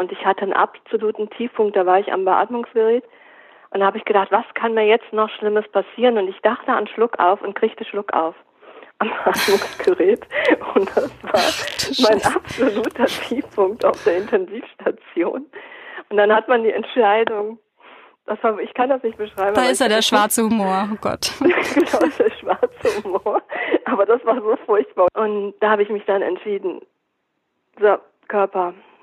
und ich hatte einen absoluten Tiefpunkt, da war ich am Beatmungsgerät und da habe ich gedacht, was kann mir jetzt noch Schlimmes passieren? Und ich dachte an Schluck auf und kriegte Schluck auf am Beatmungsgerät und das war mein absoluter Tiefpunkt auf der Intensivstation. Und dann hat man die Entscheidung, das war, ich kann das nicht beschreiben. Da ist ja der schwarze Humor, oh Gott. genau, der schwarze Humor. Aber das war so furchtbar. Und da habe ich mich dann entschieden, so, Körper,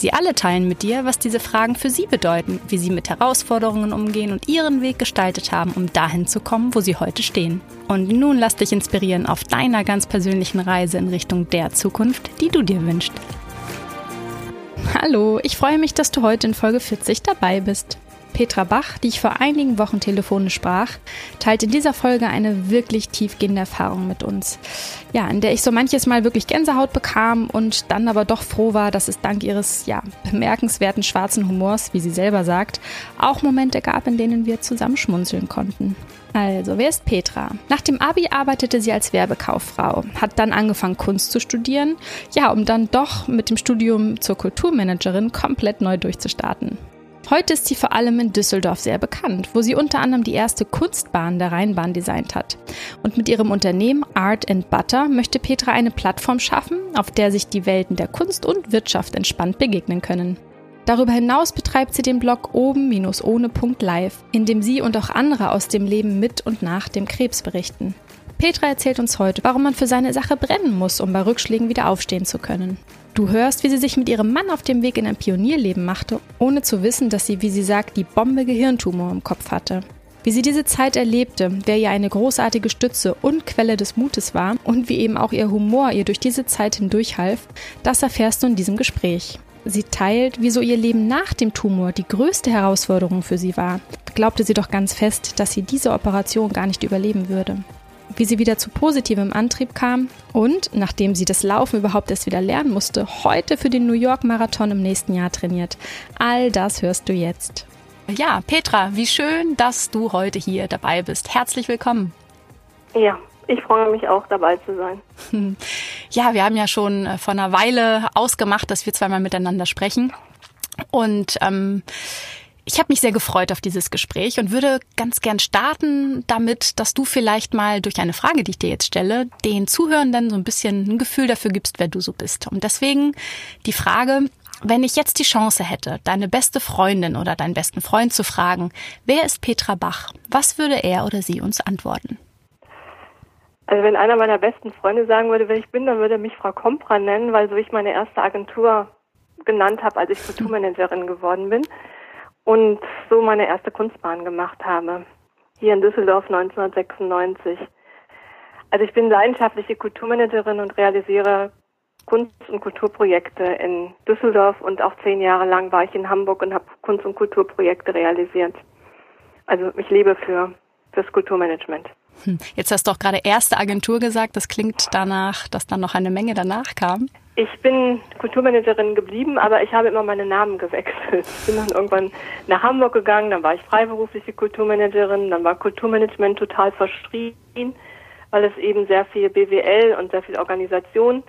Sie alle teilen mit dir, was diese Fragen für sie bedeuten, wie sie mit Herausforderungen umgehen und ihren Weg gestaltet haben, um dahin zu kommen, wo sie heute stehen. Und nun lass dich inspirieren auf deiner ganz persönlichen Reise in Richtung der Zukunft, die du dir wünschst. Hallo, ich freue mich, dass du heute in Folge 40 dabei bist. Petra Bach, die ich vor einigen Wochen telefonisch sprach, teilt in dieser Folge eine wirklich tiefgehende Erfahrung mit uns. Ja, in der ich so manches Mal wirklich Gänsehaut bekam und dann aber doch froh war, dass es dank ihres, ja, bemerkenswerten schwarzen Humors, wie sie selber sagt, auch Momente gab, in denen wir zusammenschmunzeln konnten. Also, wer ist Petra? Nach dem Abi arbeitete sie als Werbekauffrau, hat dann angefangen Kunst zu studieren, ja, um dann doch mit dem Studium zur Kulturmanagerin komplett neu durchzustarten. Heute ist sie vor allem in Düsseldorf sehr bekannt, wo sie unter anderem die erste Kunstbahn der Rheinbahn designt hat. Und mit ihrem Unternehmen Art and Butter möchte Petra eine Plattform schaffen, auf der sich die Welten der Kunst und Wirtschaft entspannt begegnen können. Darüber hinaus betreibt sie den Blog oben-ohne.live, in dem sie und auch andere aus dem Leben mit und nach dem Krebs berichten. Petra erzählt uns heute, warum man für seine Sache brennen muss, um bei Rückschlägen wieder aufstehen zu können. Du hörst, wie sie sich mit ihrem Mann auf dem Weg in ein Pionierleben machte, ohne zu wissen, dass sie, wie sie sagt, die Bombe Gehirntumor im Kopf hatte. Wie sie diese Zeit erlebte, wer ihr eine großartige Stütze und Quelle des Mutes war und wie eben auch ihr Humor ihr durch diese Zeit hindurch half, das erfährst du in diesem Gespräch. Sie teilt, wieso ihr Leben nach dem Tumor die größte Herausforderung für sie war. Glaubte sie doch ganz fest, dass sie diese Operation gar nicht überleben würde wie sie wieder zu positivem Antrieb kam und, nachdem sie das Laufen überhaupt erst wieder lernen musste, heute für den New York Marathon im nächsten Jahr trainiert. All das hörst du jetzt. Ja, Petra, wie schön, dass du heute hier dabei bist. Herzlich willkommen. Ja, ich freue mich auch dabei zu sein. Ja, wir haben ja schon äh, vor einer Weile ausgemacht, dass wir zweimal miteinander sprechen. Und ähm, ich habe mich sehr gefreut auf dieses Gespräch und würde ganz gern starten damit, dass du vielleicht mal durch eine Frage, die ich dir jetzt stelle, den Zuhörenden so ein bisschen ein Gefühl dafür gibst, wer du so bist. Und deswegen die Frage, wenn ich jetzt die Chance hätte, deine beste Freundin oder deinen besten Freund zu fragen, wer ist Petra Bach? Was würde er oder sie uns antworten? Also wenn einer meiner besten Freunde sagen würde, wer ich bin, dann würde er mich Frau Kompra nennen, weil so ich meine erste Agentur genannt habe, als ich Kulturmanagerin geworden bin und so meine erste Kunstbahn gemacht habe. Hier in Düsseldorf 1996. Also ich bin leidenschaftliche Kulturmanagerin und realisiere Kunst- und Kulturprojekte in Düsseldorf und auch zehn Jahre lang war ich in Hamburg und habe Kunst- und Kulturprojekte realisiert. Also ich lebe für fürs Kulturmanagement. Hm. Jetzt hast du auch gerade erste Agentur gesagt. Das klingt danach, dass dann noch eine Menge danach kam. Ich bin Kulturmanagerin geblieben, aber ich habe immer meine Namen gewechselt. Ich bin dann irgendwann nach Hamburg gegangen, dann war ich freiberufliche Kulturmanagerin, dann war Kulturmanagement total verschrien, weil es eben sehr viel BWL und sehr viel Organisation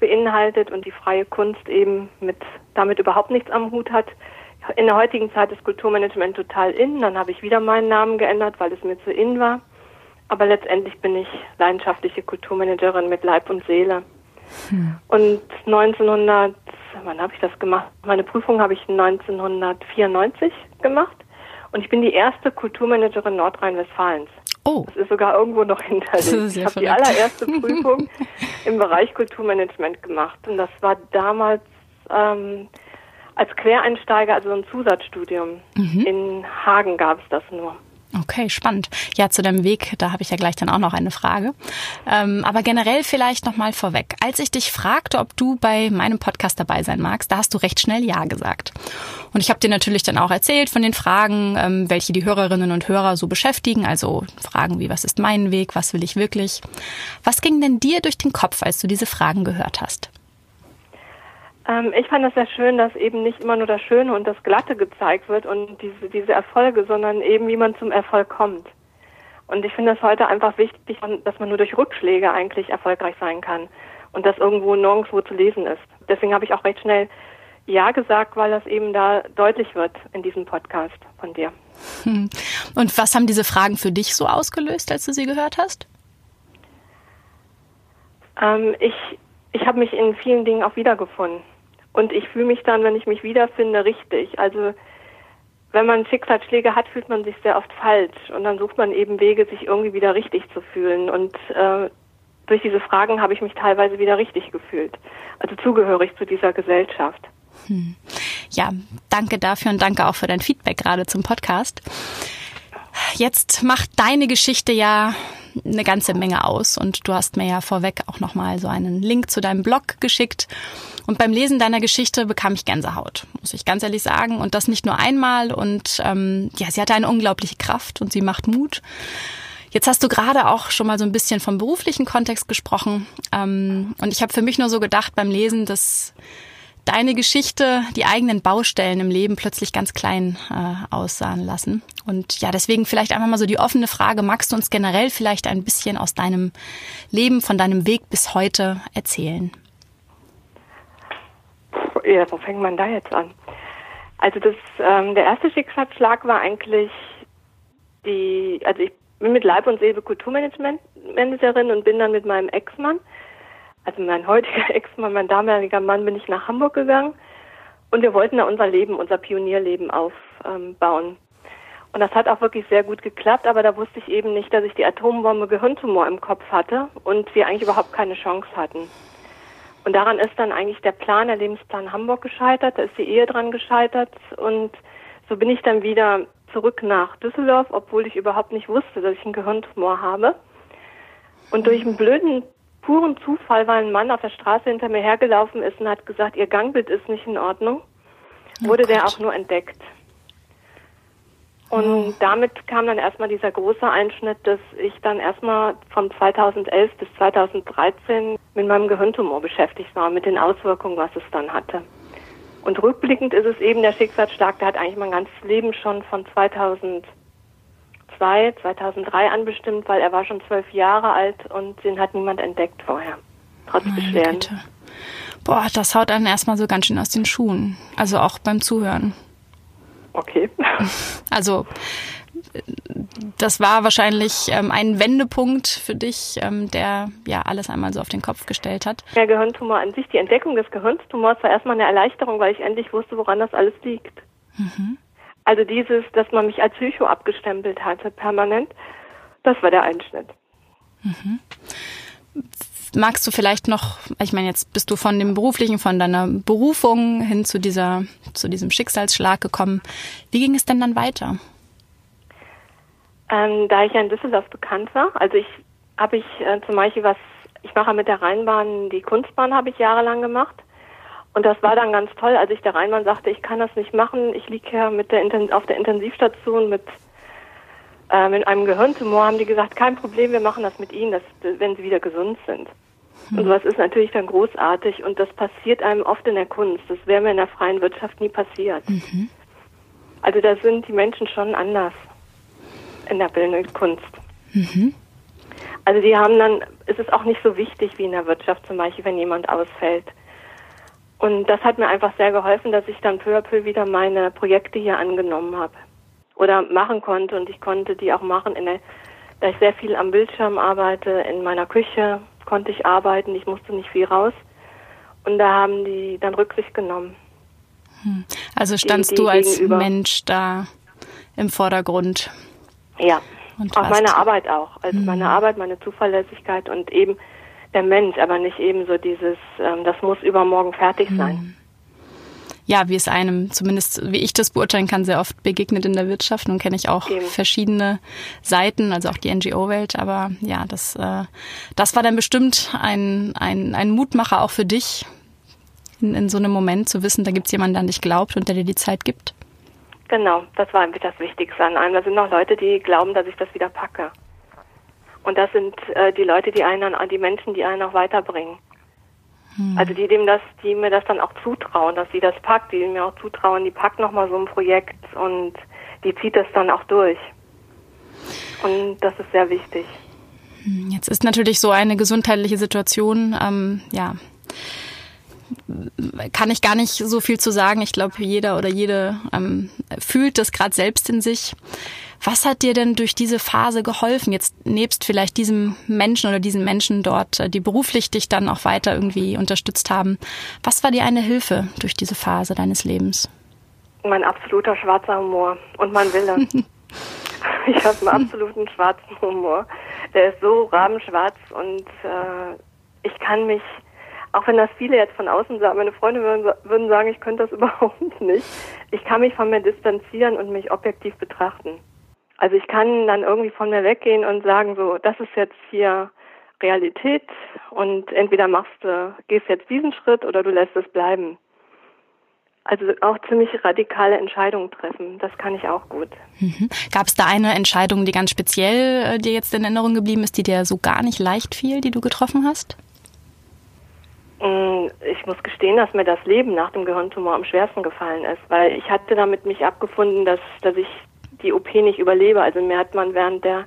beinhaltet und die freie Kunst eben mit damit überhaupt nichts am Hut hat. In der heutigen Zeit ist Kulturmanagement total in, dann habe ich wieder meinen Namen geändert, weil es mir zu in war. Aber letztendlich bin ich leidenschaftliche Kulturmanagerin mit Leib und Seele. Hm. Und 1900, wann habe ich das gemacht? Meine Prüfung habe ich 1994 gemacht. Und ich bin die erste Kulturmanagerin Nordrhein-Westfalens. Oh. Das ist sogar irgendwo noch hinterlegt. Ich habe die allererste Prüfung im Bereich Kulturmanagement gemacht. Und das war damals ähm, als Quereinsteiger, also ein Zusatzstudium. Mhm. In Hagen gab es das nur. Okay, spannend. Ja, zu deinem Weg, da habe ich ja gleich dann auch noch eine Frage. Ähm, aber generell vielleicht nochmal vorweg. Als ich dich fragte, ob du bei meinem Podcast dabei sein magst, da hast du recht schnell Ja gesagt. Und ich habe dir natürlich dann auch erzählt von den Fragen, ähm, welche die Hörerinnen und Hörer so beschäftigen. Also Fragen wie, was ist mein Weg, was will ich wirklich? Was ging denn dir durch den Kopf, als du diese Fragen gehört hast? Ähm, ich fand es sehr schön, dass eben nicht immer nur das Schöne und das Glatte gezeigt wird und diese, diese Erfolge, sondern eben, wie man zum Erfolg kommt. Und ich finde es heute einfach wichtig, dass man nur durch Rückschläge eigentlich erfolgreich sein kann und das irgendwo nirgendwo zu lesen ist. Deswegen habe ich auch recht schnell Ja gesagt, weil das eben da deutlich wird in diesem Podcast von dir. Hm. Und was haben diese Fragen für dich so ausgelöst, als du sie gehört hast? Ähm, ich ich habe mich in vielen Dingen auch wiedergefunden. Und ich fühle mich dann, wenn ich mich wiederfinde, richtig. Also wenn man Schicksalsschläge hat, fühlt man sich sehr oft falsch. Und dann sucht man eben Wege, sich irgendwie wieder richtig zu fühlen. Und äh, durch diese Fragen habe ich mich teilweise wieder richtig gefühlt. Also zugehörig zu dieser Gesellschaft. Hm. Ja, danke dafür und danke auch für dein Feedback gerade zum Podcast. Jetzt macht deine Geschichte ja eine ganze Menge aus und du hast mir ja vorweg auch nochmal so einen Link zu deinem Blog geschickt. Und beim Lesen deiner Geschichte bekam ich Gänsehaut, muss ich ganz ehrlich sagen. Und das nicht nur einmal. Und ähm, ja, sie hatte eine unglaubliche Kraft und sie macht Mut. Jetzt hast du gerade auch schon mal so ein bisschen vom beruflichen Kontext gesprochen. Ähm, und ich habe für mich nur so gedacht beim Lesen, dass deine Geschichte die eigenen Baustellen im Leben plötzlich ganz klein äh, aussahen lassen. Und ja, deswegen vielleicht einfach mal so die offene Frage, magst du uns generell vielleicht ein bisschen aus deinem Leben, von deinem Weg bis heute erzählen? Ja, wo fängt man da jetzt an? Also das, ähm, der erste Schicksalsschlag war eigentlich die, also ich bin mit Leib und Seele Kulturmanagerin und bin dann mit meinem Ex-Mann also mein heutiger Ex-Mann, mein damaliger Mann, bin ich nach Hamburg gegangen und wir wollten da unser Leben, unser Pionierleben aufbauen. Und das hat auch wirklich sehr gut geklappt, aber da wusste ich eben nicht, dass ich die Atombombe Gehirntumor im Kopf hatte und wir eigentlich überhaupt keine Chance hatten. Und daran ist dann eigentlich der Plan, der Lebensplan Hamburg gescheitert, da ist die Ehe dran gescheitert und so bin ich dann wieder zurück nach Düsseldorf, obwohl ich überhaupt nicht wusste, dass ich einen Gehirntumor habe. Und durch einen blöden puren Zufall, weil ein Mann auf der Straße hinter mir hergelaufen ist und hat gesagt, ihr Gangbild ist nicht in Ordnung, oh wurde oh der auch nur entdeckt. Und oh. damit kam dann erstmal dieser große Einschnitt, dass ich dann erstmal von 2011 bis 2013 mit meinem Gehirntumor beschäftigt war, mit den Auswirkungen, was es dann hatte. Und rückblickend ist es eben der Schicksalsschlag, der hat eigentlich mein ganzes Leben schon von 2000 2002, 2003 anbestimmt, weil er war schon zwölf Jahre alt und den hat niemand entdeckt vorher. Trotz Meine Beschwerden. Bitte. Boah, das haut dann erstmal so ganz schön aus den Schuhen. Also auch beim Zuhören. Okay. Also das war wahrscheinlich ähm, ein Wendepunkt für dich, ähm, der ja alles einmal so auf den Kopf gestellt hat. Der Gehirntumor an sich, die Entdeckung des Gehirntumors war erstmal eine Erleichterung, weil ich endlich wusste, woran das alles liegt. Mhm. Also dieses, dass man mich als Psycho abgestempelt hatte, permanent, das war der Einschnitt. Mhm. Magst du vielleicht noch, ich meine, jetzt bist du von dem beruflichen, von deiner Berufung hin zu dieser, zu diesem Schicksalsschlag gekommen. Wie ging es denn dann weiter? Ähm, da ich ja in Düsseldorf bekannt war, also ich habe ich äh, zum Beispiel was, ich mache mit der Rheinbahn, die Kunstbahn habe ich jahrelang gemacht. Und das war dann ganz toll, als ich der Rheinmann sagte, ich kann das nicht machen. Ich liege ja mit der auf der Intensivstation mit, äh, mit einem Gehirntumor. Haben die gesagt, kein Problem, wir machen das mit Ihnen, das, wenn Sie wieder gesund sind. Mhm. Und sowas ist natürlich dann großartig und das passiert einem oft in der Kunst. Das wäre mir in der freien Wirtschaft nie passiert. Mhm. Also da sind die Menschen schon anders in der bildenden Kunst. Mhm. Also die haben dann, ist es auch nicht so wichtig wie in der Wirtschaft zum Beispiel, wenn jemand ausfällt. Und das hat mir einfach sehr geholfen, dass ich dann peu à peu wieder meine Projekte hier angenommen habe oder machen konnte. Und ich konnte die auch machen, der, da ich sehr viel am Bildschirm arbeite, in meiner Küche konnte ich arbeiten, ich musste nicht viel raus. Und da haben die dann Rücksicht genommen. Hm. Also standst die, die du als gegenüber. Mensch da im Vordergrund? Ja, und auch meine Arbeit auch. Also hm. meine Arbeit, meine Zuverlässigkeit und eben der Mensch, aber nicht eben so dieses, ähm, das muss übermorgen fertig sein. ja, wie es einem, zumindest wie ich das beurteilen kann, sehr oft begegnet in der Wirtschaft. Nun kenne ich auch Eben. verschiedene Seiten, also auch die NGO-Welt. Aber ja, das, äh, das war dann bestimmt ein, ein, ein Mutmacher auch für dich, in, in so einem Moment zu wissen, da gibt es jemanden, der an dich glaubt und der dir die Zeit gibt. Genau, das war das Wichtigste an allem. Da sind noch Leute, die glauben, dass ich das wieder packe. Und das sind äh, die Leute, die einen, die Menschen, die einen auch weiterbringen. Hm. Also die dem das, die mir das dann auch zutrauen, dass sie das packt, die mir auch zutrauen, die packt nochmal so ein Projekt und die zieht das dann auch durch. Und das ist sehr wichtig. Hm, jetzt ist natürlich so eine gesundheitliche Situation, ähm, ja, kann ich gar nicht so viel zu sagen. Ich glaube, jeder oder jede ähm, fühlt das gerade selbst in sich. Was hat dir denn durch diese Phase geholfen? Jetzt nebst vielleicht diesem Menschen oder diesen Menschen dort, äh, die beruflich dich dann auch weiter irgendwie unterstützt haben. Was war dir eine Hilfe durch diese Phase deines Lebens? Mein absoluter schwarzer Humor und mein Wille. ich habe einen absoluten schwarzen Humor. Der ist so rabenschwarz und äh, ich kann mich, auch wenn das viele jetzt von außen sagen, meine Freunde würden, würden sagen, ich könnte das überhaupt nicht. Ich kann mich von mir distanzieren und mich objektiv betrachten. Also ich kann dann irgendwie von mir weggehen und sagen so, das ist jetzt hier Realität und entweder machst du, gehst jetzt diesen Schritt oder du lässt es bleiben. Also auch ziemlich radikale Entscheidungen treffen, das kann ich auch gut. Mhm. Gab es da eine Entscheidung, die ganz speziell äh, dir jetzt in Erinnerung geblieben ist, die dir so gar nicht leicht fiel, die du getroffen hast? Mm, ich muss gestehen, dass mir das Leben nach dem Gehirntumor am schwersten gefallen ist, weil ich hatte damit mich abgefunden, dass, dass ich die OP nicht überlebe. Also mir hat man während der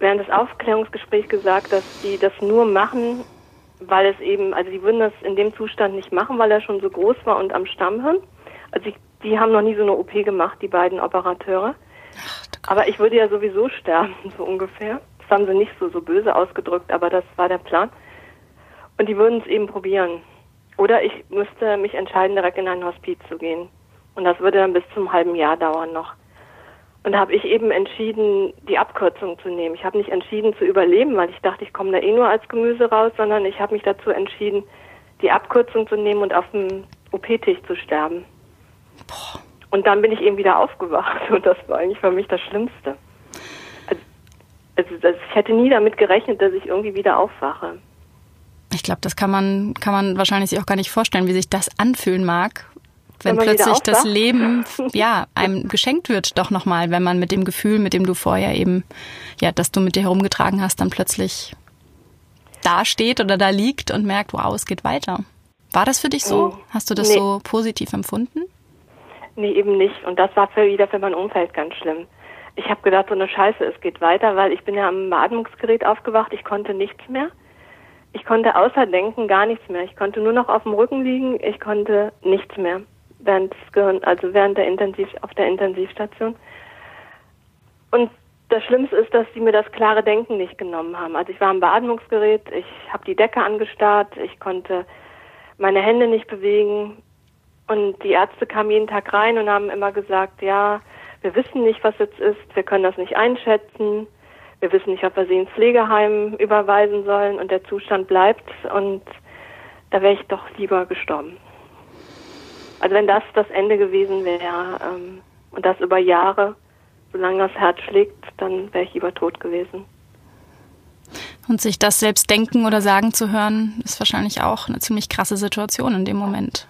während des Aufklärungsgesprächs gesagt, dass die das nur machen, weil es eben, also die würden das in dem Zustand nicht machen, weil er schon so groß war und am Stammhirn. Also ich, die haben noch nie so eine OP gemacht, die beiden Operateure. aber ich würde ja sowieso sterben, so ungefähr. Das haben sie nicht so, so böse ausgedrückt, aber das war der Plan. Und die würden es eben probieren. Oder ich müsste mich entscheiden, direkt in ein Hospiz zu gehen. Und das würde dann bis zum halben Jahr dauern noch. Und da habe ich eben entschieden, die Abkürzung zu nehmen. Ich habe nicht entschieden zu überleben, weil ich dachte, ich komme da eh nur als Gemüse raus, sondern ich habe mich dazu entschieden, die Abkürzung zu nehmen und auf dem OP-Tisch zu sterben. Boah. Und dann bin ich eben wieder aufgewacht und das war eigentlich für mich das Schlimmste. Also, also das, ich hätte nie damit gerechnet, dass ich irgendwie wieder aufwache. Ich glaube, das kann man, kann man wahrscheinlich sich auch gar nicht vorstellen, wie sich das anfühlen mag, wenn, wenn plötzlich das Leben ja einem geschenkt wird, doch nochmal, wenn man mit dem Gefühl, mit dem du vorher eben, ja, dass du mit dir herumgetragen hast, dann plötzlich da steht oder da liegt und merkt, wow, es geht weiter. War das für dich so? Mm, hast du das nee. so positiv empfunden? Nee, eben nicht. Und das war für wieder für mein Umfeld ganz schlimm. Ich habe gedacht, so eine Scheiße, es geht weiter, weil ich bin ja am Beatmungsgerät aufgewacht, ich konnte nichts mehr. Ich konnte außer denken gar nichts mehr. Ich konnte nur noch auf dem Rücken liegen, ich konnte nichts mehr während des Gehirn, also während der Intensiv, auf der Intensivstation. Und das Schlimmste ist, dass sie mir das klare Denken nicht genommen haben. Also ich war am Beatmungsgerät, ich habe die Decke angestarrt, ich konnte meine Hände nicht bewegen und die Ärzte kamen jeden Tag rein und haben immer gesagt, ja, wir wissen nicht, was jetzt ist, wir können das nicht einschätzen, wir wissen nicht, ob wir sie ins Pflegeheim überweisen sollen und der Zustand bleibt und da wäre ich doch lieber gestorben. Also wenn das das Ende gewesen wäre ähm, und das über Jahre, solange das Herz schlägt, dann wäre ich lieber tot gewesen. Und sich das selbst denken oder sagen zu hören, ist wahrscheinlich auch eine ziemlich krasse Situation in dem Moment.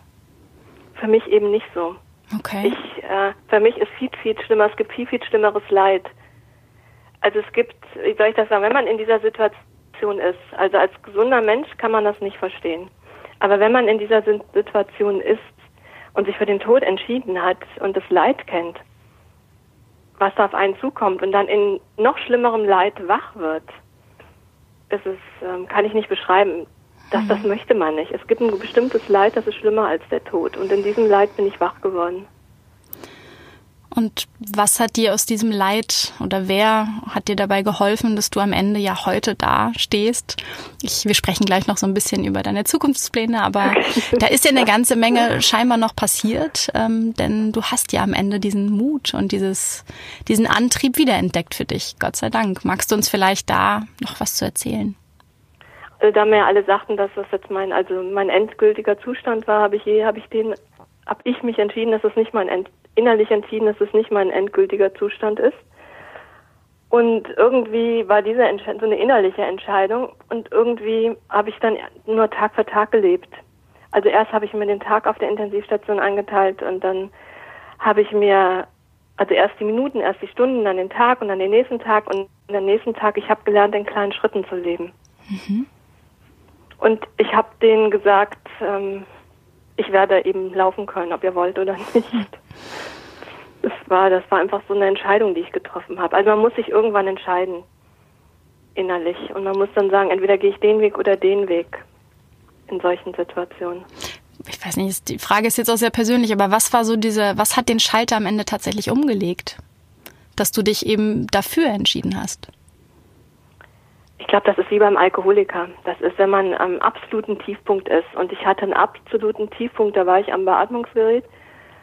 Für mich eben nicht so. Okay. Ich, äh, für mich ist viel, viel schlimmer, es gibt viel, viel schlimmeres Leid. Also es gibt, wie soll ich das sagen, wenn man in dieser Situation ist, also als gesunder Mensch kann man das nicht verstehen. Aber wenn man in dieser Situation ist, und sich für den Tod entschieden hat und das Leid kennt, was da auf einen zukommt und dann in noch schlimmerem Leid wach wird, das ist, ähm, kann ich nicht beschreiben. Das, das mhm. möchte man nicht. Es gibt ein bestimmtes Leid, das ist schlimmer als der Tod. Und in diesem Leid bin ich wach geworden. Und was hat dir aus diesem Leid oder wer hat dir dabei geholfen, dass du am Ende ja heute da stehst? Ich, wir sprechen gleich noch so ein bisschen über deine Zukunftspläne, aber da ist ja eine ganze Menge scheinbar noch passiert, ähm, denn du hast ja am Ende diesen Mut und dieses, diesen Antrieb wiederentdeckt für dich. Gott sei Dank. Magst du uns vielleicht da noch was zu erzählen? Also, da mir alle sagten, dass das jetzt mein, also mein endgültiger Zustand war, habe ich, habe ich den habe ich mich entschieden, dass es nicht mein innerlich entschieden, dass es nicht mein endgültiger Zustand ist. Und irgendwie war diese Entscheidung so eine innerliche Entscheidung und irgendwie habe ich dann nur Tag für Tag gelebt. Also erst habe ich mir den Tag auf der Intensivstation angeteilt und dann habe ich mir also erst die Minuten, erst die Stunden, dann den Tag und dann den nächsten Tag und den nächsten Tag, ich habe gelernt, in kleinen Schritten zu leben. Mhm. Und ich habe denen gesagt, ähm, ich werde eben laufen können, ob ihr wollt oder nicht. Das war, das war einfach so eine Entscheidung, die ich getroffen habe. Also man muss sich irgendwann entscheiden, innerlich. Und man muss dann sagen, entweder gehe ich den Weg oder den Weg in solchen Situationen. Ich weiß nicht, die Frage ist jetzt auch sehr persönlich, aber was war so diese, was hat den Schalter am Ende tatsächlich umgelegt? Dass du dich eben dafür entschieden hast? Ich glaube, das ist wie beim Alkoholiker. Das ist, wenn man am absoluten Tiefpunkt ist. Und ich hatte einen absoluten Tiefpunkt, da war ich am Beatmungsgerät.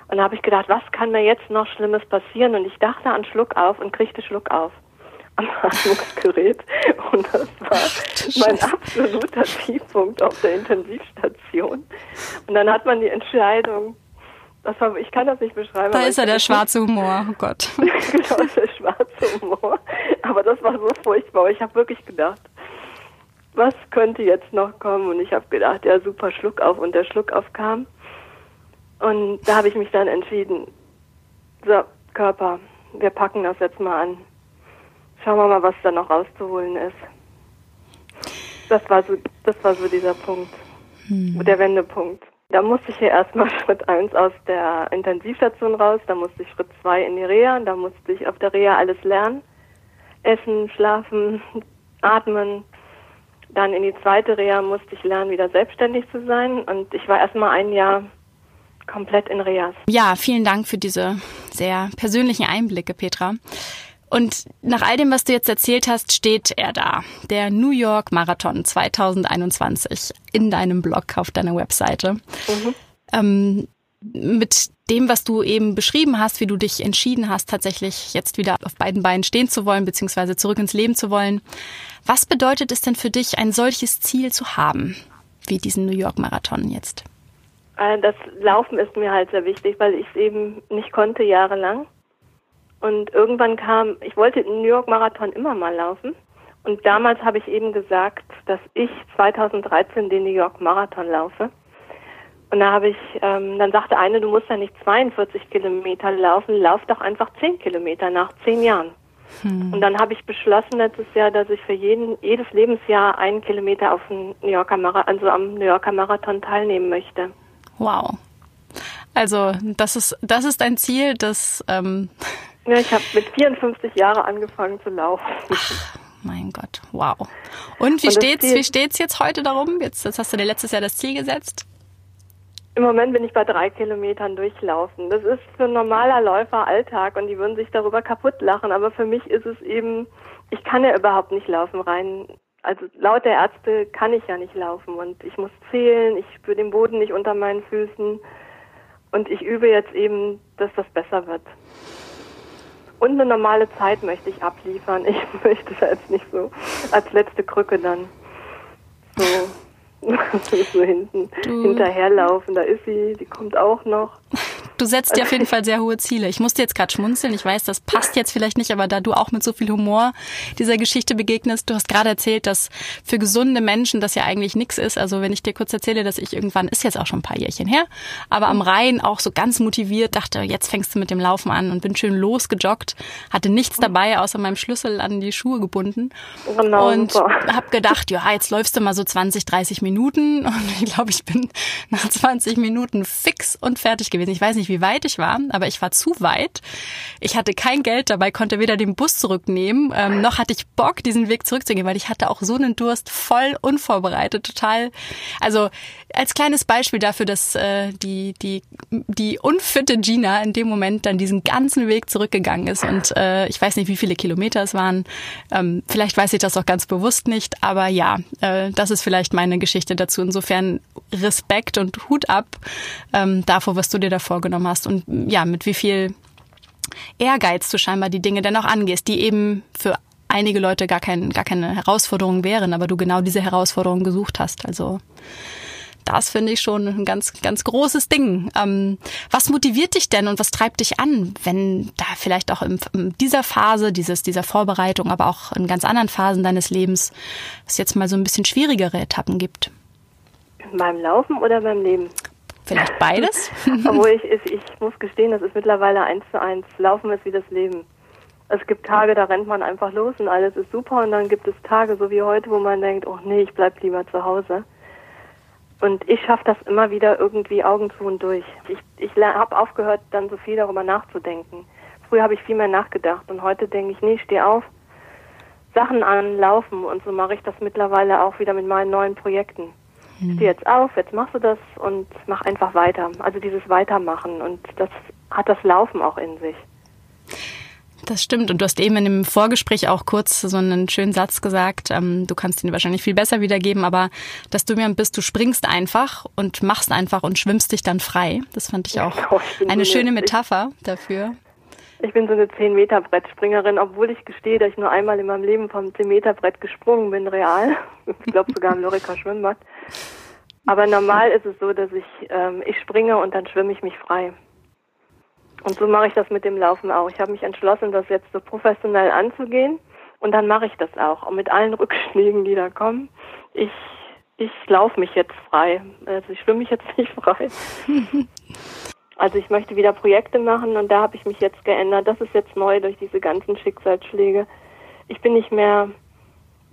Und da habe ich gedacht, was kann mir jetzt noch Schlimmes passieren? Und ich dachte an Schluck auf und kriegte Schluck auf am Atmungsgerät. Und das war mein absoluter Tiefpunkt auf der Intensivstation. Und dann hat man die Entscheidung, war, ich kann das nicht beschreiben. Da ist ja der schwarze Humor, oh Gott. genau, der schwarze Humor. Aber das war so furchtbar. Ich habe wirklich gedacht, was könnte jetzt noch kommen? Und ich habe gedacht, ja, super Schluck auf. Und der Schluck auf kam. Und da habe ich mich dann entschieden, so, Körper, wir packen das jetzt mal an. Schauen wir mal, was da noch rauszuholen ist. Das war so, das war so dieser Punkt, hm. der Wendepunkt. Da musste ich hier erstmal Schritt 1 aus der Intensivstation raus, da musste ich Schritt 2 in die Reha, da musste ich auf der Reha alles lernen. Essen, schlafen, atmen. Dann in die zweite Reha musste ich lernen, wieder selbstständig zu sein. Und ich war erstmal ein Jahr komplett in Reha. Ja, vielen Dank für diese sehr persönlichen Einblicke, Petra. Und nach all dem, was du jetzt erzählt hast, steht er da. Der New York Marathon 2021 in deinem Blog auf deiner Webseite. Mhm. Ähm, mit dem, was du eben beschrieben hast, wie du dich entschieden hast, tatsächlich jetzt wieder auf beiden Beinen stehen zu wollen, beziehungsweise zurück ins Leben zu wollen. Was bedeutet es denn für dich, ein solches Ziel zu haben, wie diesen New York Marathon jetzt? Äh, das Laufen ist mir halt sehr wichtig, weil ich es eben nicht konnte jahrelang. Und irgendwann kam, ich wollte den New York Marathon immer mal laufen. Und damals habe ich eben gesagt, dass ich 2013 den New York Marathon laufe. Und da habe ich, ähm, dann sagte eine, du musst ja nicht 42 Kilometer laufen, lauf doch einfach 10 Kilometer nach 10 Jahren. Hm. Und dann habe ich beschlossen letztes Jahr, dass ich für jeden, jedes Lebensjahr einen Kilometer auf dem New Yorker Marathon, also am New Yorker Marathon teilnehmen möchte. Wow. Also das ist das ist ein Ziel, das ähm, ja, ich habe mit 54 Jahren angefangen zu laufen. Ach, mein Gott, wow. Und wie Und steht's, Ziel, wie steht's jetzt heute darum? Jetzt, jetzt hast du dir letztes Jahr das Ziel gesetzt. Im Moment bin ich bei drei Kilometern durchlaufen. Das ist für ein normaler Läufer Alltag und die würden sich darüber kaputt lachen. Aber für mich ist es eben, ich kann ja überhaupt nicht laufen rein. Also laut der Ärzte kann ich ja nicht laufen und ich muss zählen, ich spüre den Boden nicht unter meinen Füßen und ich übe jetzt eben, dass das besser wird. Und eine normale Zeit möchte ich abliefern. Ich möchte da jetzt nicht so als letzte Krücke dann so, so hinten hinterherlaufen. Da ist sie, die kommt auch noch. Du setzt dir auf jeden Fall sehr hohe Ziele. Ich musste jetzt gerade schmunzeln. Ich weiß, das passt jetzt vielleicht nicht, aber da du auch mit so viel Humor dieser Geschichte begegnest, du hast gerade erzählt, dass für gesunde Menschen das ja eigentlich nichts ist. Also wenn ich dir kurz erzähle, dass ich irgendwann, ist jetzt auch schon ein paar Jährchen her, aber am Rhein auch so ganz motiviert dachte, jetzt fängst du mit dem Laufen an und bin schön losgejoggt, hatte nichts dabei, außer meinem Schlüssel an die Schuhe gebunden. Genau, und habe gedacht, ja, jetzt läufst du mal so 20, 30 Minuten und ich glaube, ich bin nach 20 Minuten fix und fertig gewesen. Ich weiß nicht, nicht, wie weit ich war, aber ich war zu weit. Ich hatte kein Geld dabei, konnte weder den Bus zurücknehmen, ähm, noch hatte ich Bock, diesen Weg zurückzugehen, weil ich hatte auch so einen Durst, voll unvorbereitet, total. Also als kleines Beispiel dafür, dass äh, die, die, die unfitte Gina in dem Moment dann diesen ganzen Weg zurückgegangen ist. Und äh, ich weiß nicht, wie viele Kilometer es waren. Ähm, vielleicht weiß ich das auch ganz bewusst nicht. Aber ja, äh, das ist vielleicht meine Geschichte dazu. Insofern Respekt und Hut ab ähm, davor, was du dir da vorgenommen hast. Und ja, mit wie viel Ehrgeiz du scheinbar die Dinge dennoch angehst, die eben für einige Leute gar, kein, gar keine Herausforderung wären, aber du genau diese Herausforderung gesucht hast. Also Das finde ich schon ein ganz, ganz großes Ding. Ähm, was motiviert dich denn und was treibt dich an, wenn da vielleicht auch in, in dieser Phase, dieses, dieser Vorbereitung, aber auch in ganz anderen Phasen deines Lebens es jetzt mal so ein bisschen schwierigere Etappen gibt? Beim Laufen oder beim Leben? Vielleicht beides? Obwohl ich, ich, ich muss gestehen, das ist mittlerweile eins zu eins. Laufen ist wie das Leben. Es gibt Tage, da rennt man einfach los und alles ist super und dann gibt es Tage, so wie heute, wo man denkt, oh nee, ich bleib lieber zu Hause. Und ich schaffe das immer wieder irgendwie Augen zu und durch. Ich, ich habe aufgehört, dann so viel darüber nachzudenken. Früher habe ich viel mehr nachgedacht und heute denke ich, nee, steh auf, Sachen anlaufen und so mache ich das mittlerweile auch wieder mit meinen neuen Projekten. Hm. Steh jetzt auf, jetzt machst du das und mach einfach weiter. Also dieses Weitermachen und das hat das Laufen auch in sich. Das stimmt. Und du hast eben in dem Vorgespräch auch kurz so einen schönen Satz gesagt. Ähm, du kannst ihn wahrscheinlich viel besser wiedergeben, aber dass du mir bist, du springst einfach und machst einfach und schwimmst dich dann frei. Das fand ich auch ich eine schöne Metapher dafür. Ich bin so eine 10-Meter-Brettspringerin, obwohl ich gestehe, dass ich nur einmal in meinem Leben vom 10-Meter-Brett gesprungen bin, real. Ich glaube sogar im Lorika Schwimmbad. Aber normal ist es so, dass ich, ähm, ich springe und dann schwimme ich mich frei. Und so mache ich das mit dem Laufen auch. Ich habe mich entschlossen, das jetzt so professionell anzugehen und dann mache ich das auch. Und mit allen Rückschlägen, die da kommen. Ich, ich laufe mich jetzt frei. Also ich schwimme mich jetzt nicht frei. Also ich möchte wieder Projekte machen und da habe ich mich jetzt geändert. Das ist jetzt neu durch diese ganzen Schicksalsschläge. Ich bin nicht mehr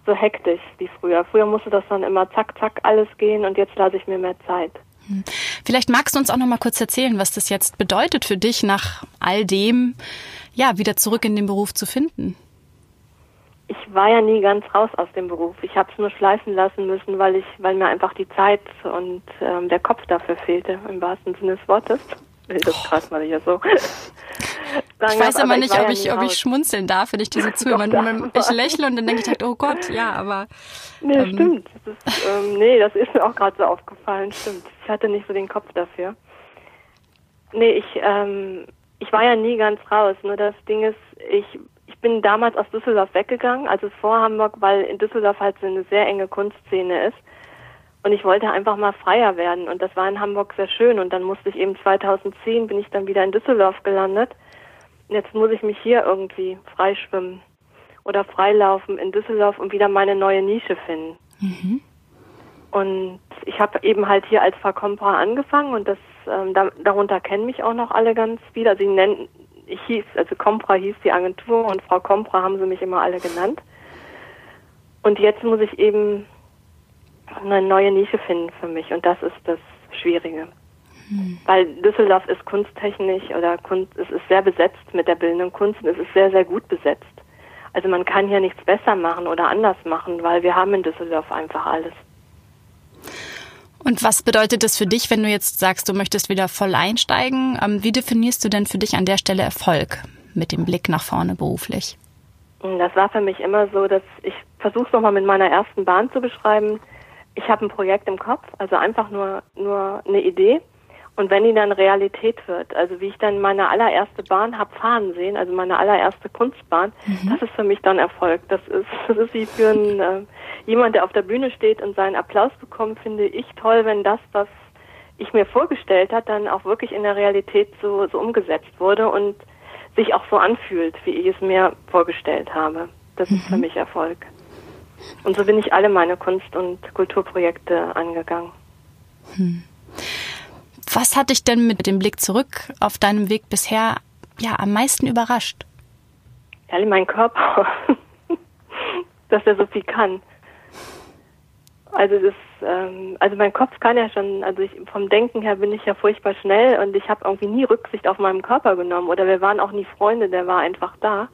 so hektisch wie früher. Früher musste das dann immer zack, zack alles gehen und jetzt lasse ich mir mehr Zeit. Hm. Vielleicht magst du uns auch noch mal kurz erzählen, was das jetzt bedeutet für dich, nach all dem, ja, wieder zurück in den Beruf zu finden. Ich war ja nie ganz raus aus dem Beruf. Ich habe es nur schleifen lassen müssen, weil ich, weil mir einfach die Zeit und ähm, der Kopf dafür fehlte, im wahrsten Sinne des Wortes. Das gerade mal hier so. ich weiß aber nicht, ob ich, ob ich schmunzeln darf, wenn ich diese zuhöre. ich lächle und dann denke ich halt, oh Gott, ja, aber. Nee, ähm, stimmt. Das ist, ähm, nee, das ist mir auch gerade so aufgefallen, stimmt. Ich hatte nicht so den Kopf dafür. Nee, ich, ähm, ich war ja nie ganz raus. Nur das Ding ist, ich, ich bin damals aus Düsseldorf weggegangen, also vor Hamburg, weil in Düsseldorf halt so eine sehr enge Kunstszene ist. Und ich wollte einfach mal freier werden. Und das war in Hamburg sehr schön. Und dann musste ich eben 2010 bin ich dann wieder in Düsseldorf gelandet. Und jetzt muss ich mich hier irgendwie freischwimmen oder freilaufen in Düsseldorf und wieder meine neue Nische finden. Mhm. Und ich habe eben halt hier als Frau Compra angefangen und das ähm, da, darunter kennen mich auch noch alle ganz. Also ich nennen, ich hieß, also Compra hieß die Agentur und Frau Compra haben sie mich immer alle genannt. Und jetzt muss ich eben eine neue Nische finden für mich und das ist das Schwierige. Hm. Weil Düsseldorf ist kunsttechnisch oder Kunst, es ist sehr besetzt mit der bildenden Kunst und es ist sehr, sehr gut besetzt. Also man kann hier nichts besser machen oder anders machen, weil wir haben in Düsseldorf einfach alles. Und was bedeutet das für dich, wenn du jetzt sagst, du möchtest wieder voll einsteigen? Ähm, wie definierst du denn für dich an der Stelle Erfolg mit dem Blick nach vorne beruflich? Das war für mich immer so, dass ich versuche es nochmal mit meiner ersten Bahn zu beschreiben ich habe ein Projekt im Kopf, also einfach nur, nur eine Idee. Und wenn die dann Realität wird, also wie ich dann meine allererste Bahn habe fahren sehen, also meine allererste Kunstbahn, mhm. das ist für mich dann Erfolg. Das ist, das ist wie für einen, äh, jemand, der auf der Bühne steht und seinen Applaus bekommt, finde ich toll, wenn das, was ich mir vorgestellt hat, dann auch wirklich in der Realität so, so umgesetzt wurde und sich auch so anfühlt, wie ich es mir vorgestellt habe. Das mhm. ist für mhm. mich Erfolg. Und so bin ich alle meine Kunst- und Kulturprojekte angegangen. Hm. Was hat dich denn mit dem Blick zurück auf deinem Weg bisher ja am meisten überrascht? Ja, mein Körper, dass er so viel kann. Also das, ähm, also mein Kopf kann ja schon, also ich, vom Denken her bin ich ja furchtbar schnell und ich habe irgendwie nie Rücksicht auf meinen Körper genommen oder wir waren auch nie Freunde, der war einfach da.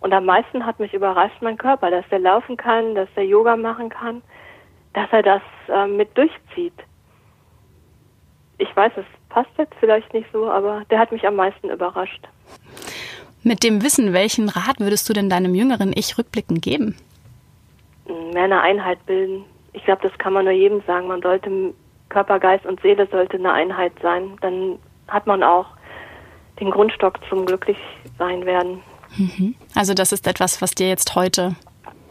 Und am meisten hat mich überrascht mein Körper, dass er laufen kann, dass er Yoga machen kann, dass er das äh, mit durchzieht. Ich weiß, es passt jetzt vielleicht nicht so, aber der hat mich am meisten überrascht. Mit dem Wissen, welchen Rat würdest du denn deinem jüngeren Ich rückblickend geben? Mehr eine Einheit bilden. Ich glaube, das kann man nur jedem sagen. Man sollte Körper, Geist und Seele sollte eine Einheit sein. Dann hat man auch den Grundstock zum Glücklichsein werden. Mhm. Also das ist etwas, was dir jetzt heute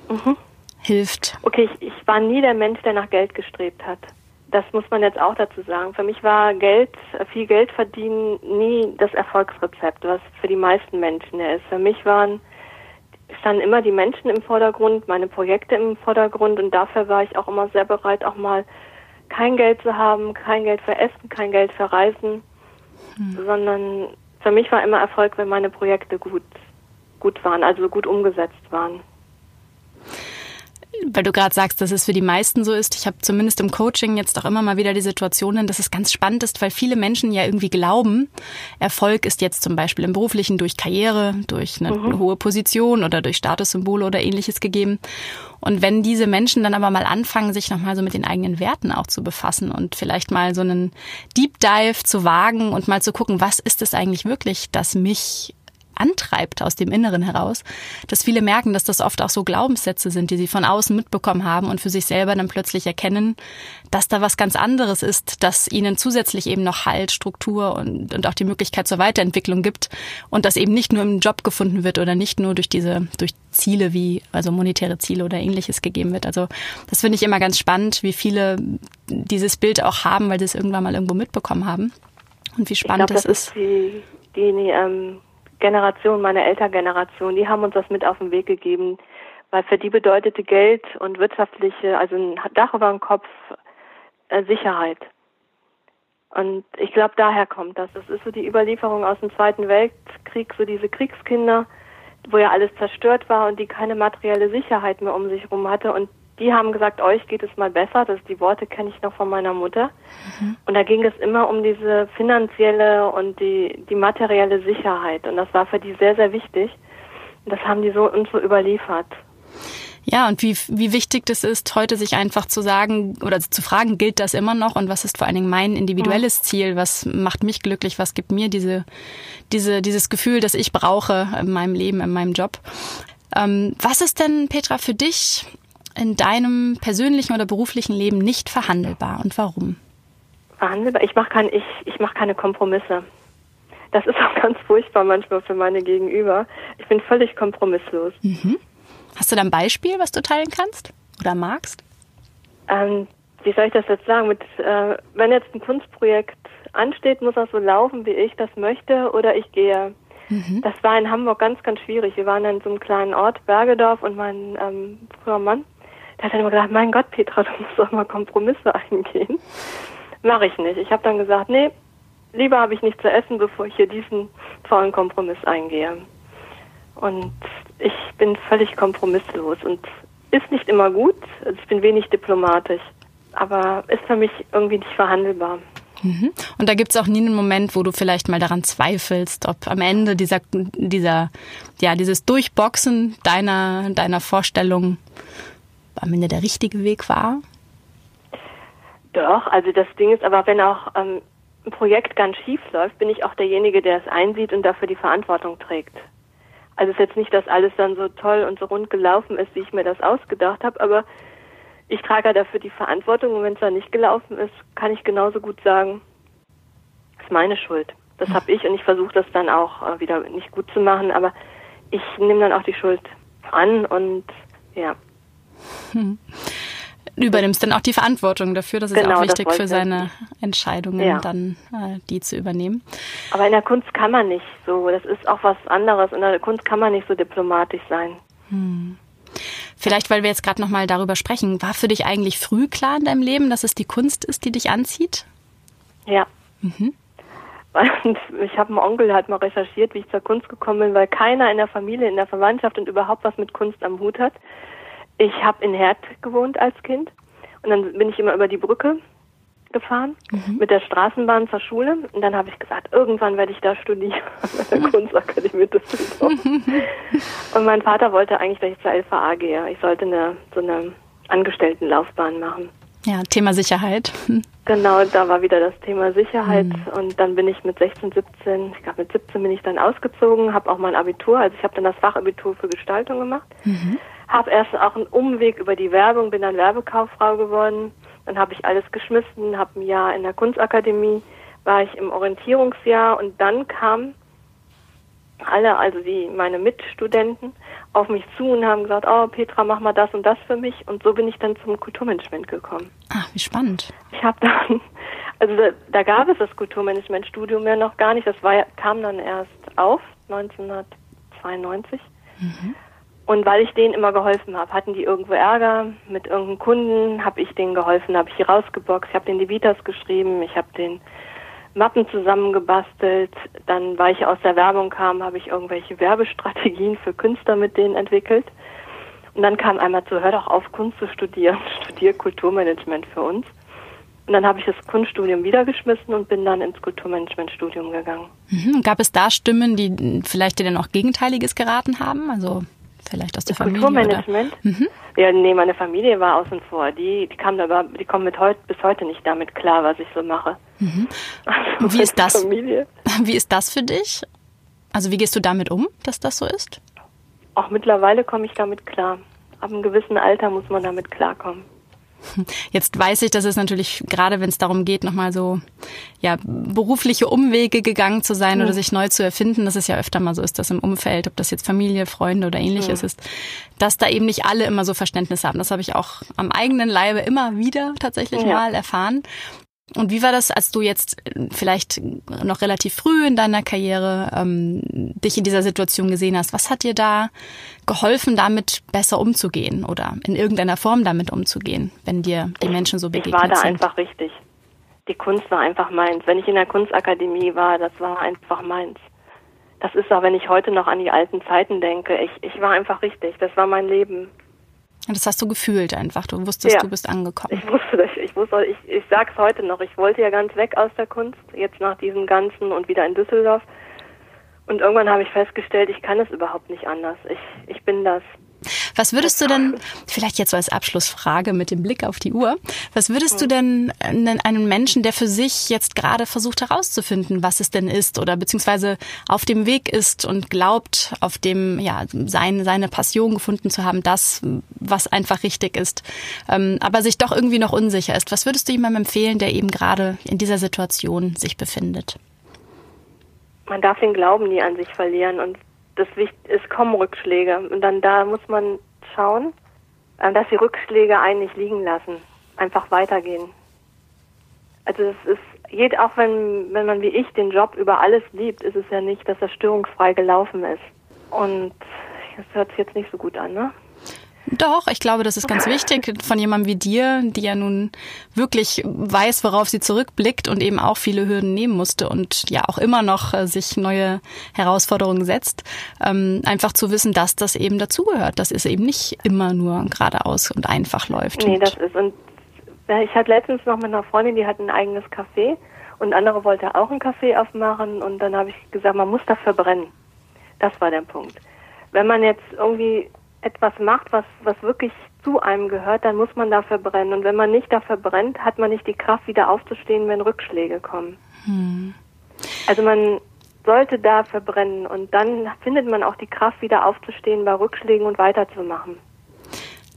mhm. hilft. Okay, ich, ich war nie der Mensch, der nach Geld gestrebt hat. das muss man jetzt auch dazu sagen. Für mich war Geld, viel Geld verdienen nie das Erfolgsrezept, was für die meisten Menschen ist. Für mich waren standen immer die Menschen im Vordergrund, meine Projekte im Vordergrund und dafür war ich auch immer sehr bereit, auch mal kein Geld zu haben, kein Geld für Essen, kein Geld für Reisen, hm. sondern für mich war immer Erfolg, wenn meine Projekte gut, gut waren, also gut umgesetzt waren weil du gerade sagst, dass es für die meisten so ist. Ich habe zumindest im Coaching jetzt auch immer mal wieder die Situationen, dass es ganz spannend ist, weil viele Menschen ja irgendwie glauben, Erfolg ist jetzt zum Beispiel im beruflichen durch Karriere, durch eine, mhm. hohe Position oder durch Statussymbole oder ähnliches gegeben. Und wenn diese Menschen dann aber mal anfangen, sich nochmal so mit den eigenen Werten auch zu befassen und vielleicht mal so einen Deep Dive zu wagen und mal zu gucken, was ist es eigentlich wirklich, das mich antreibt aus dem Inneren heraus, dass viele merken, dass das oft auch so Glaubenssätze sind, die sie von außen mitbekommen haben und für sich selber dann plötzlich erkennen, dass da was ganz anderes ist, das ihnen zusätzlich eben noch Halt, Struktur und, und auch die Möglichkeit zur Weiterentwicklung gibt und das eben nicht nur im Job gefunden wird oder nicht nur durch diese, durch Ziele wie, also monetäre Ziele oder ähnliches gegeben wird. Also das finde ich immer ganz spannend, wie viele dieses Bild auch haben, weil sie es irgendwann mal irgendwo mitbekommen haben. Und wie spannend glaub, das, das ist. Die, die, ähm, Generation, meine Elterngeneration, die haben uns das mit auf den Weg gegeben, weil für die bedeutete Geld und wirtschaftliche, also ein Dach über dem Kopf, äh, Sicherheit. Und ich glaube, daher kommt das. Das ist so die Überlieferung aus dem Zweiten Weltkrieg, so diese Kriegskinder, wo ja alles zerstört war und die keine materielle Sicherheit mehr um sich herum hatte und die haben gesagt, euch geht es mal besser. Das die Worte kenne ich noch von meiner Mutter. Mhm. Und da ging es immer um diese finanzielle und die, die materielle Sicherheit. Und das war für die sehr, sehr wichtig. Und das haben die so uns so überliefert. Ja, und wie, wie wichtig das ist, heute sich einfach zu sagen oder zu fragen, gilt das immer noch und was ist vor allen Dingen mein individuelles Ziel? Was macht mich glücklich? Was gibt mir diese, diese, dieses Gefühl, das ich brauche in meinem Leben, in meinem Job? Ähm, was ist denn, Petra, für dich in deinem persönlichen oder beruflichen Leben nicht verhandelbar und warum? Verhandelbar? Ich mache kein, ich, ich mach keine Kompromisse. Das ist auch ganz furchtbar manchmal für meine Gegenüber. Ich bin völlig kompromisslos. Mhm. Hast du da ein Beispiel, was du teilen kannst oder magst? Ähm, wie soll ich das jetzt sagen? Mit, äh, wenn jetzt ein Kunstprojekt ansteht, muss das so laufen, wie ich das möchte, oder ich gehe. Mhm. Das war in Hamburg ganz, ganz schwierig. Wir waren in so einem kleinen Ort, Bergedorf, und mein ähm, früher Mann der hat dann immer gesagt, mein Gott, Petra, du musst doch mal Kompromisse eingehen. Mache ich nicht. Ich habe dann gesagt, nee, lieber habe ich nichts zu essen, bevor ich hier diesen faulen Kompromiss eingehe. Und ich bin völlig kompromisslos und ist nicht immer gut. Also ich bin wenig diplomatisch, aber ist für mich irgendwie nicht verhandelbar. Mhm. Und da gibt es auch nie einen Moment, wo du vielleicht mal daran zweifelst, ob am Ende dieser, dieser, ja, dieses Durchboxen deiner, deiner Vorstellung am Ende der richtige Weg war? Doch, also das Ding ist aber, wenn auch ähm, ein Projekt ganz schief läuft, bin ich auch derjenige, der es einsieht und dafür die Verantwortung trägt. Also es ist jetzt nicht, dass alles dann so toll und so rund gelaufen ist, wie ich mir das ausgedacht habe, aber ich trage dafür die Verantwortung und wenn es dann nicht gelaufen ist, kann ich genauso gut sagen, es ist meine Schuld. Das habe ich und ich versuche das dann auch äh, wieder nicht gut zu machen, aber ich nehme dann auch die Schuld an und ja. Hm. Übernimmst dann auch die Verantwortung dafür. Das ist genau, auch wichtig für seine Entscheidungen, ja. dann äh, die zu übernehmen. Aber in der Kunst kann man nicht so. Das ist auch was anderes. In der Kunst kann man nicht so diplomatisch sein. Hm. Vielleicht, weil wir jetzt gerade nochmal darüber sprechen, war für dich eigentlich früh klar in deinem Leben, dass es die Kunst ist, die dich anzieht? Ja. Mhm. Ich habe einen Onkel, hat mal recherchiert, wie ich zur Kunst gekommen bin, weil keiner in der Familie, in der Verwandtschaft und überhaupt was mit Kunst am Hut hat. Ich habe in Herd gewohnt als Kind und dann bin ich immer über die Brücke gefahren mhm. mit der Straßenbahn zur Schule und dann habe ich gesagt, irgendwann werde ich da studieren an der Kunstakademie Düsseldorf. und mein Vater wollte eigentlich, dass ich zur LVA gehe. Ich sollte eine so eine Angestelltenlaufbahn machen. Ja, Thema Sicherheit. Genau, da war wieder das Thema Sicherheit mhm. und dann bin ich mit 16, 17, ich glaube mit 17 bin ich dann ausgezogen, habe auch mein Abitur, also ich habe dann das Fachabitur für Gestaltung gemacht. Mhm habe erst auch einen Umweg über die Werbung, bin dann Werbekauffrau geworden. Dann habe ich alles geschmissen, habe ein Jahr in der Kunstakademie, war ich im Orientierungsjahr und dann kam alle, also die meine Mitstudenten, auf mich zu und haben gesagt, oh Petra, mach mal das und das für mich. Und so bin ich dann zum Kulturmanagement gekommen. Ach, wie spannend. Ich habe dann, also da, da, gab es das Kulturmanagement-Studium ja noch gar nicht. Das war, kam dann erst auf, 1992. Mhm. Und weil ich denen immer geholfen habe, hatten die irgendwo Ärger mit irgendeinem Kunden, habe ich denen geholfen, habe ich die rausgeboxt, ich habe denen die Vitas geschrieben, ich habe den Mappen zusammengebastelt. Dann, weil ich aus der Werbung kam, habe ich irgendwelche Werbestrategien für Künstler mit denen entwickelt. Und dann kam einmal zu, hör doch auf, Kunst zu studieren, studier Kulturmanagement für uns. Und dann habe ich das Kunststudium wieder geschmissen und bin dann ins Kulturmanagement-Studium gegangen. Mhm. Gab es da Stimmen, die vielleicht dir dann auch Gegenteiliges geraten haben? Also vielleicht aus der Familie? Kulturmanagement? Mhm. Ja, nee, meine Familie war außen vor. Die, die kam aber, die kommen mit heut, bis heute nicht damit klar, was ich so mache. Mhm. Also wie ist das? Familie. Wie ist das für dich? Also wie gehst du damit um, dass das so ist? Auch mittlerweile komme ich damit klar. Ab einem gewissen Alter muss man damit klarkommen. Jetzt weiß ich, dass es natürlich, gerade wenn es darum geht, nochmal so ja, berufliche Umwege gegangen zu sein mhm. oder sich neu zu erfinden, dass es ja öfter mal so ist, dass im Umfeld, ob das jetzt Familie, Freunde oder ähnliches mhm. ist, dass da eben nicht alle immer so Verständnis haben. Das habe ich auch am eigenen Leibe immer wieder tatsächlich ja. mal erfahren. Und wie war das, als du jetzt äh, vielleicht noch relativ früh in deiner Karriere ähm, dich in dieser Situation gesehen hast? Was hat dir da geholfen, damit besser umzugehen oder in irgendeiner Form damit umzugehen, wenn dir die Menschen so begegnet sind? Ich war da sind? einfach richtig. Die Kunst war einfach meins. Wenn ich in der Kunstakademie war, das war einfach meins. Das ist auch, wenn ich heute noch an die alten Zeiten denke. Ich, ich war einfach richtig. Das war mein Leben. Das hast du gefühlt einfach. Du wusstest, ja. du bist angekommen. Ich wusste das. Ich wusste, ich, ich sag's heute noch. Ich wollte ja ganz weg aus der Kunst, jetzt nach diesem Ganzen und wieder in Düsseldorf. Und irgendwann habe ich festgestellt, ich kann es überhaupt nicht anders. Ich, ich bin das. Was würdest du denn, vielleicht jetzt so als Abschlussfrage mit dem Blick auf die Uhr, was würdest du hm. denn einem Menschen, der für sich jetzt gerade versucht herauszufinden, was es denn ist oder beziehungsweise auf dem Weg ist und glaubt, auf dem, ja, sein, seine Passion gefunden zu haben, das, was einfach richtig ist, ähm, aber sich doch irgendwie noch unsicher ist, was würdest du jemandem empfehlen, der eben gerade in dieser Situation sich befindet? Man darf den Glauben nie an sich verlieren und das es kommen Rückschläge und dann da muss man schauen, äh, dass die Rückschläge einen nicht liegen lassen, einfach weitergehen. Also es ist, auch wenn, wenn man wie ich den Job über alles liebt, ist es ja nicht, dass er störungsfrei gelaufen ist. Und das hört sich jetzt nicht so gut an, ne? Doch, ich glaube, das ist ganz wichtig von jemandem wie dir, die ja nun wirklich weiß, worauf sie zurückblickt und eben auch viele Hürden nehmen musste und ja auch immer noch äh, sich neue Herausforderungen setzt, ähm, einfach zu wissen, dass das eben dazugehört, dass es eben nicht immer nur geradeaus und einfach läuft. Nee, das ist und ich hatte letztens noch mit einer Freundin, die hat ein eigenes Café und andere wollte auch ein Café aufmachen und dann habe ich gesagt, man muss dafür brennen. Das war der Punkt. Wenn man jetzt irgendwie etwas macht, was, was wirklich zu einem gehört, dann muss man dafür brennen. Und wenn man nicht dafür brennt, hat man nicht die Kraft, wieder aufzustehen, wenn Rückschläge kommen. Hm. Also man sollte dafür brennen und dann findet man auch die Kraft, wieder aufzustehen bei Rückschlägen und weiterzumachen.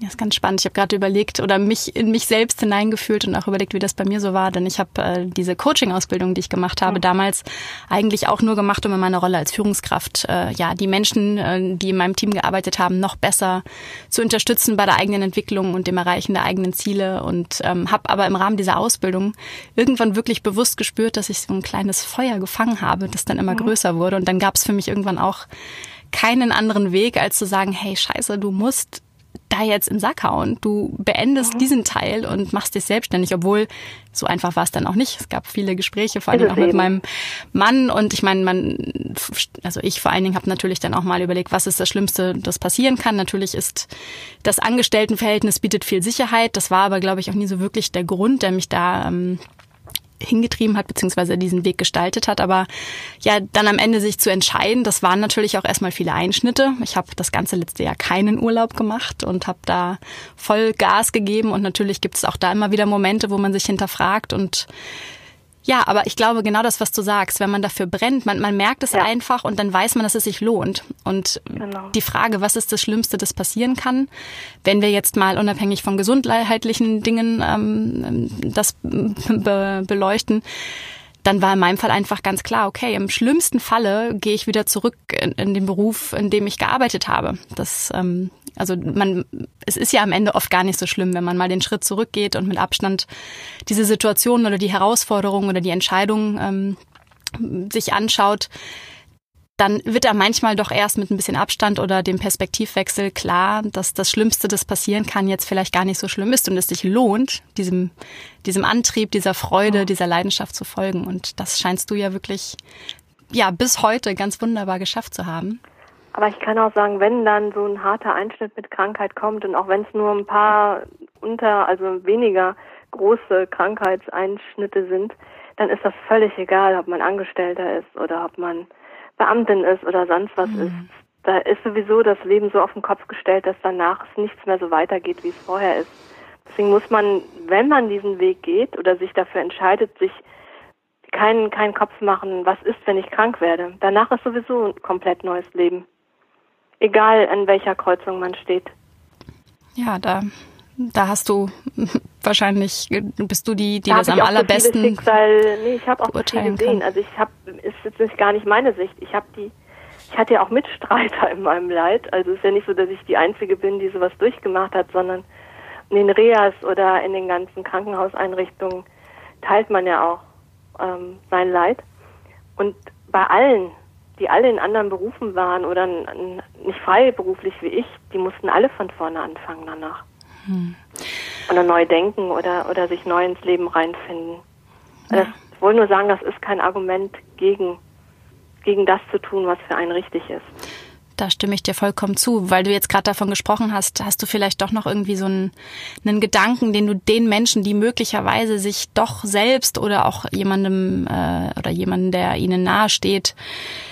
Ja, ist ganz spannend. Ich habe gerade überlegt oder mich in mich selbst hineingefühlt und auch überlegt, wie das bei mir so war. Denn ich habe äh, diese Coaching-Ausbildung, die ich gemacht habe, mhm. damals eigentlich auch nur gemacht, um in meiner Rolle als Führungskraft äh, ja die Menschen, äh, die in meinem Team gearbeitet haben, noch besser zu unterstützen bei der eigenen Entwicklung und dem Erreichen der eigenen Ziele. Und ähm, habe aber im Rahmen dieser Ausbildung irgendwann wirklich bewusst gespürt, dass ich so ein kleines Feuer gefangen habe, das dann immer mhm. größer wurde. Und dann gab es für mich irgendwann auch keinen anderen Weg, als zu sagen, hey, scheiße, du musst da jetzt in den Sack hauen. Du beendest mhm. diesen Teil und machst dich selbstständig, obwohl so einfach war es dann auch nicht. Es gab viele Gespräche, vor Dingen auch mit meinem Mann. Und ich meine, man, also ich vor allen Dingen habe natürlich dann auch mal überlegt, was ist das Schlimmste, das passieren kann. Natürlich ist das Angestelltenverhältnis bietet viel Sicherheit. Das war aber, glaube ich, auch nie so wirklich der Grund, der mich da ähm, hingetrieben hat, beziehungsweise diesen Weg gestaltet hat. Aber ja, dann am Ende sich zu entscheiden, das waren natürlich auch erstmal viele Einschnitte. Ich habe das ganze letzte Jahr keinen Urlaub gemacht und habe da voll Gas gegeben. Und natürlich gibt es auch da immer wieder Momente, wo man sich hinterfragt und ja, aber ich glaube genau das, was du sagst, wenn man dafür brennt, man, man merkt es ja. einfach und dann weiß man, dass es sich lohnt. Und genau. die Frage, was ist das Schlimmste, das passieren kann, wenn wir jetzt mal unabhängig von gesundheitlichen Dingen ähm, das be beleuchten, dann war in meinem Fall einfach ganz klar, okay, im schlimmsten Falle gehe ich wieder zurück in, in den Beruf, in dem ich gearbeitet habe. Das, ähm, also man, es ist ja am Ende oft gar nicht so schlimm, wenn man mal den Schritt zurückgeht und mit Abstand diese Situation oder die Herausforderung oder die Entscheidung ähm, sich anschaut, dann wird er manchmal doch erst mit ein bisschen Abstand oder dem Perspektivwechsel klar, dass das Schlimmste, das passieren kann, jetzt vielleicht gar nicht so schlimm ist und es sich lohnt, diesem, diesem Antrieb, dieser Freude, dieser Leidenschaft zu folgen. Und das scheinst du ja wirklich, ja, bis heute ganz wunderbar geschafft zu haben. Aber ich kann auch sagen, wenn dann so ein harter Einschnitt mit Krankheit kommt und auch wenn es nur ein paar unter, also weniger große Krankheitseinschnitte sind, dann ist das völlig egal, ob man Angestellter ist oder ob man Beamtin ist oder sonst was mhm. ist. Da ist sowieso das Leben so auf den Kopf gestellt, dass danach es nichts mehr so weitergeht, wie es vorher ist. Deswegen muss man, wenn man diesen Weg geht oder sich dafür entscheidet, sich keinen, keinen Kopf machen, was ist, wenn ich krank werde. Danach ist sowieso ein komplett neues Leben. Egal, an welcher Kreuzung man steht. Ja, da, da hast du wahrscheinlich, bist du die, die da das am allerbesten. So Schicksal, nee, ich habe auch viel gesehen. Also ich habe, ist jetzt gar nicht meine Sicht. Ich habe die, ich hatte ja auch Mitstreiter in meinem Leid. Also es ist ja nicht so, dass ich die Einzige bin, die sowas durchgemacht hat, sondern in den Reas oder in den ganzen Krankenhauseinrichtungen teilt man ja auch ähm, sein Leid. Und bei allen, die alle in anderen Berufen waren oder nicht freiberuflich wie ich, die mussten alle von vorne anfangen danach. Hm oder neu denken oder, oder sich neu ins Leben reinfinden. Ja. Das, ich wollte nur sagen, das ist kein Argument gegen, gegen das zu tun, was für einen richtig ist. Da stimme ich dir vollkommen zu, weil du jetzt gerade davon gesprochen hast, hast du vielleicht doch noch irgendwie so einen, einen Gedanken, den du den Menschen, die möglicherweise sich doch selbst oder auch jemandem äh, oder jemanden, der ihnen nahe steht,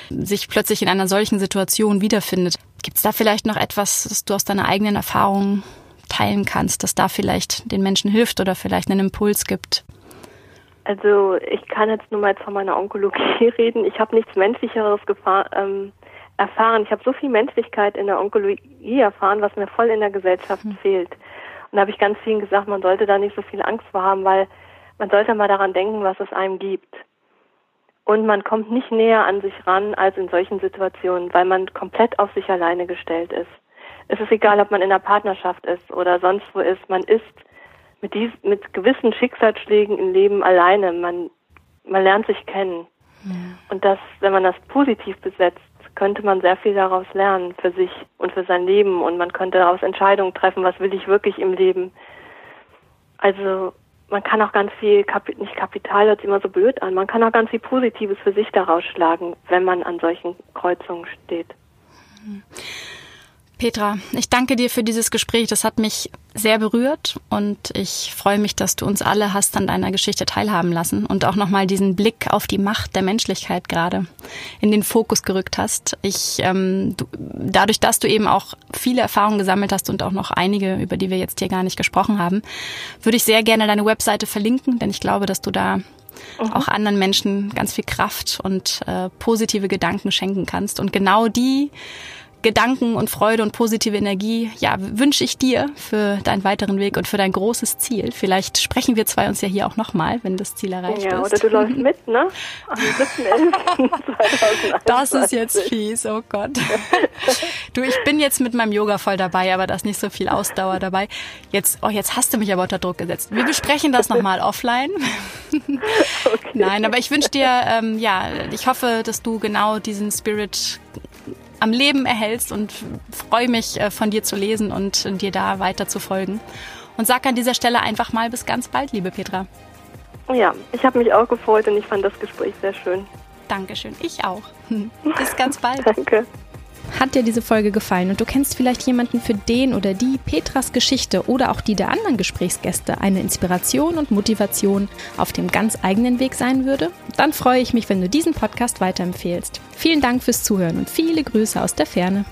sich plötzlich in einer solchen Situation wiederfindet. Gibt es da vielleicht noch etwas, das du aus deiner eigenen Erfahrung teilen kannst, das da vielleicht den Menschen hilft oder vielleicht einen Impuls gibt? Also ich kann jetzt nur mal jetzt von meiner Onkologie reden. Ich habe nichts Menschlicheres ähm, erfahren. Ich habe so viel Menschlichkeit in der Onkologie erfahren, was mir voll in der Gesellschaft mhm. fehlt. Und da habe ich ganz vielen gesagt, man sollte da nicht so viel Angst vor haben, weil man sollte mal daran denken, was es einem gibt. Und man kommt nicht näher an sich ran als in solchen Situationen, weil man komplett auf sich alleine gestellt ist es ist egal, ob man in einer Partnerschaft ist oder sonst wo ist, man ist mit dies, mit gewissen Schicksalsschlägen im Leben alleine. Man, man lernt sich kennen. Ja. Und das, wenn man das positiv besetzt, könnte man sehr viel daraus lernen für sich und für sein Leben und man könnte daraus Entscheidungen treffen, was will ich wirklich im Leben. Also man kann auch ganz viel, nicht Kapital hört sich immer so blöd an, man kann auch ganz viel Positives für sich daraus schlagen, wenn man an solchen Kreuzungen steht. Mhm. Petra, ich danke dir für dieses Gespräch. Das hat mich sehr berührt und ich freue mich, dass du uns alle hast an deiner Geschichte teilhaben lassen und auch nochmal diesen Blick auf die Macht der Menschlichkeit gerade in den Fokus gerückt hast. Ich, ähm, du, dadurch, dass du eben auch viele Erfahrungen gesammelt hast und auch noch einige, über die wir jetzt hier gar nicht gesprochen haben, würde ich sehr gerne deine Webseite verlinken, denn ich glaube, dass du da Mhm. auch anderen Menschen ganz viel Kraft und äh, positive Gedanken schenken kannst. Und genau die Gedanken und Freude und positive Energie, ja, wünsche ich dir für deinen weiteren Weg und für dein großes Ziel. Vielleicht sprechen wir zwei uns ja hier auch nochmal, wenn das Ziel erreicht ja, ist. Ja, oder du läufst mit, ne? Am 7.11.2021. Das ist jetzt fies, oh Gott. Du, ich bin jetzt mit meinem Yoga voll dabei, aber da ist nicht so viel Ausdauer dabei. Jetzt, oh, jetzt hast du mich aber unter Druck gesetzt. Wir besprechen das nochmal offline. Okay. Nein, aber ich wünsche dir, ähm, ja, ich hoffe, dass du genau diesen Spirit am Leben erhältst und freue mich, äh, von dir zu lesen und dir da weiter zu folgen. Und sag an dieser Stelle einfach mal bis ganz bald, liebe Petra. Ja, ich habe mich auch gefreut und ich fand das Gespräch sehr schön. Dankeschön, ich auch. Bis ganz bald. Danke. Hat dir diese Folge gefallen und du kennst vielleicht jemanden, für den oder die Petras Geschichte oder auch die der anderen Gesprächsgäste eine Inspiration und Motivation auf dem ganz eigenen Weg sein würde? Dann freue ich mich, wenn du diesen Podcast weiterempfehlst. Vielen Dank fürs Zuhören und viele Grüße aus der Ferne.